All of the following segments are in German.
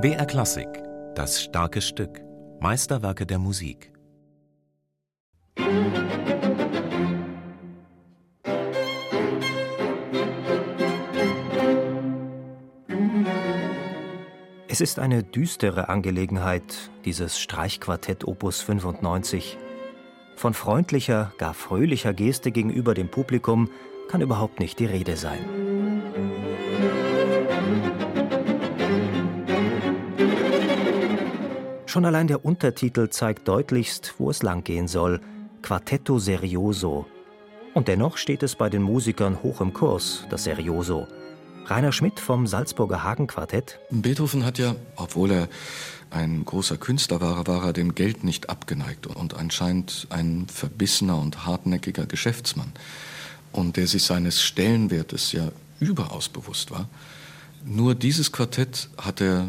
BR Klassik, das starke Stück, Meisterwerke der Musik. Es ist eine düstere Angelegenheit, dieses Streichquartett Opus 95. Von freundlicher, gar fröhlicher Geste gegenüber dem Publikum kann überhaupt nicht die Rede sein. Schon allein der Untertitel zeigt deutlichst, wo es langgehen soll: Quartetto Serioso. Und dennoch steht es bei den Musikern hoch im Kurs, das Serioso. Rainer Schmidt vom Salzburger Hagen-Quartett. Beethoven hat ja, obwohl er ein großer Künstler war, war er dem Geld nicht abgeneigt und anscheinend ein verbissener und hartnäckiger Geschäftsmann. Und der sich seines Stellenwertes ja überaus bewusst war. Nur dieses Quartett hat er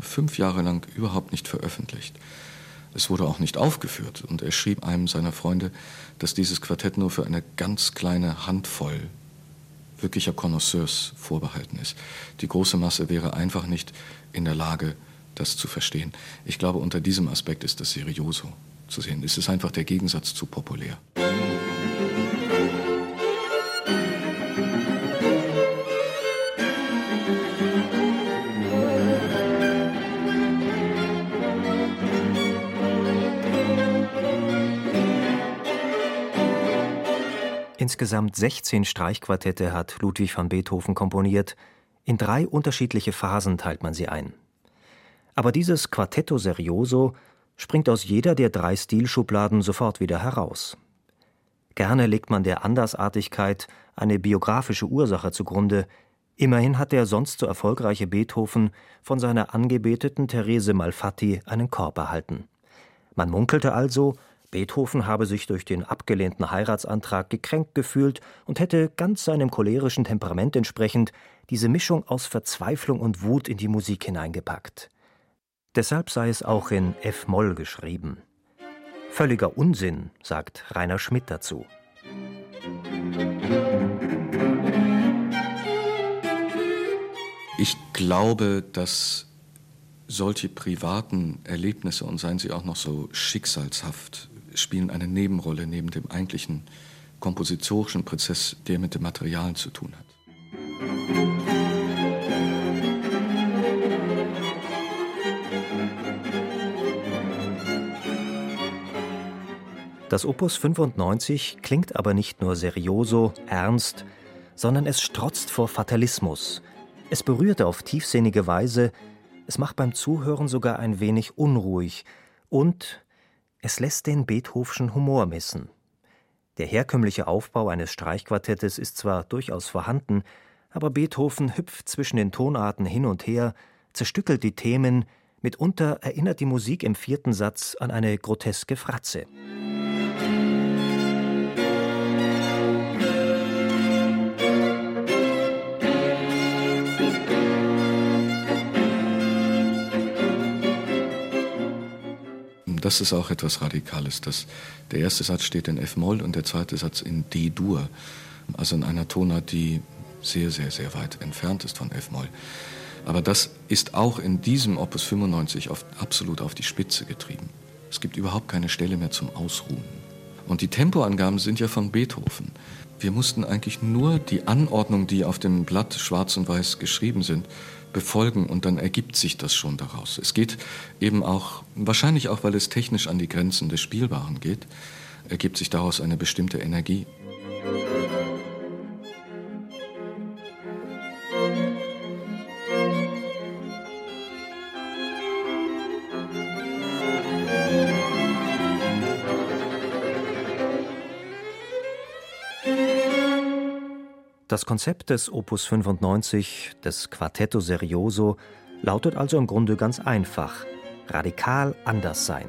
fünf Jahre lang überhaupt nicht veröffentlicht. Es wurde auch nicht aufgeführt und er schrieb einem seiner Freunde, dass dieses Quartett nur für eine ganz kleine Handvoll wirklicher Connoisseurs vorbehalten ist. Die große Masse wäre einfach nicht in der Lage, das zu verstehen. Ich glaube, unter diesem Aspekt ist das Serioso zu sehen. Es ist einfach der Gegensatz zu populär. Insgesamt 16 Streichquartette hat Ludwig van Beethoven komponiert. In drei unterschiedliche Phasen teilt man sie ein. Aber dieses Quartetto Serioso springt aus jeder der drei Stilschubladen sofort wieder heraus. Gerne legt man der Andersartigkeit eine biografische Ursache zugrunde. Immerhin hat der sonst so erfolgreiche Beethoven von seiner angebeteten Therese Malfatti einen Korb erhalten. Man munkelte also, Beethoven habe sich durch den abgelehnten Heiratsantrag gekränkt gefühlt und hätte ganz seinem cholerischen Temperament entsprechend diese Mischung aus Verzweiflung und Wut in die Musik hineingepackt. Deshalb sei es auch in F-Moll geschrieben. Völliger Unsinn, sagt Rainer Schmidt dazu. Ich glaube, dass solche privaten Erlebnisse und seien sie auch noch so schicksalshaft spielen eine Nebenrolle neben dem eigentlichen kompositorischen Prozess, der mit dem Material zu tun hat. Das Opus 95 klingt aber nicht nur serioso, ernst, sondern es strotzt vor Fatalismus. Es berührt auf tiefsinnige Weise, es macht beim Zuhören sogar ein wenig unruhig und es lässt den Beethovenschen Humor messen. Der herkömmliche Aufbau eines Streichquartettes ist zwar durchaus vorhanden, aber Beethoven hüpft zwischen den Tonarten hin und her, zerstückelt die Themen, mitunter erinnert die Musik im vierten Satz an eine groteske Fratze. Das ist auch etwas Radikales. Das, der erste Satz steht in F-Moll und der zweite Satz in D-Dur, also in einer Tonart, die sehr, sehr, sehr weit entfernt ist von F-Moll. Aber das ist auch in diesem Opus 95 auf, absolut auf die Spitze getrieben. Es gibt überhaupt keine Stelle mehr zum Ausruhen. Und die Tempoangaben sind ja von Beethoven. Wir mussten eigentlich nur die Anordnung, die auf dem Blatt schwarz und weiß geschrieben sind, befolgen und dann ergibt sich das schon daraus. Es geht eben auch, wahrscheinlich auch, weil es technisch an die Grenzen des Spielbaren geht, ergibt sich daraus eine bestimmte Energie. Das Konzept des Opus 95, des Quartetto Serioso, lautet also im Grunde ganz einfach: radikal anders sein.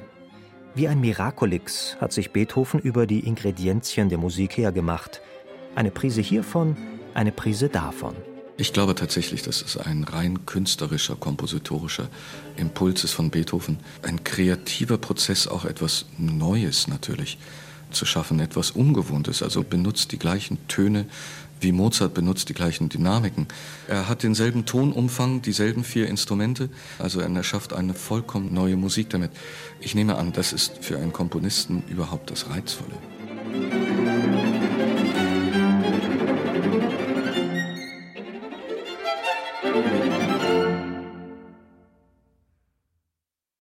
Wie ein Miraculix hat sich Beethoven über die Ingredienzien der Musik hergemacht. Eine Prise hiervon, eine Prise davon. Ich glaube tatsächlich, dass es ein rein künstlerischer, kompositorischer Impuls ist von Beethoven. Ein kreativer Prozess, auch etwas Neues natürlich. Zu schaffen, etwas Ungewohntes, also benutzt die gleichen Töne wie Mozart benutzt die gleichen Dynamiken. Er hat denselben Tonumfang, dieselben vier Instrumente, also er erschafft eine vollkommen neue Musik damit. Ich nehme an, das ist für einen Komponisten überhaupt das Reizvolle.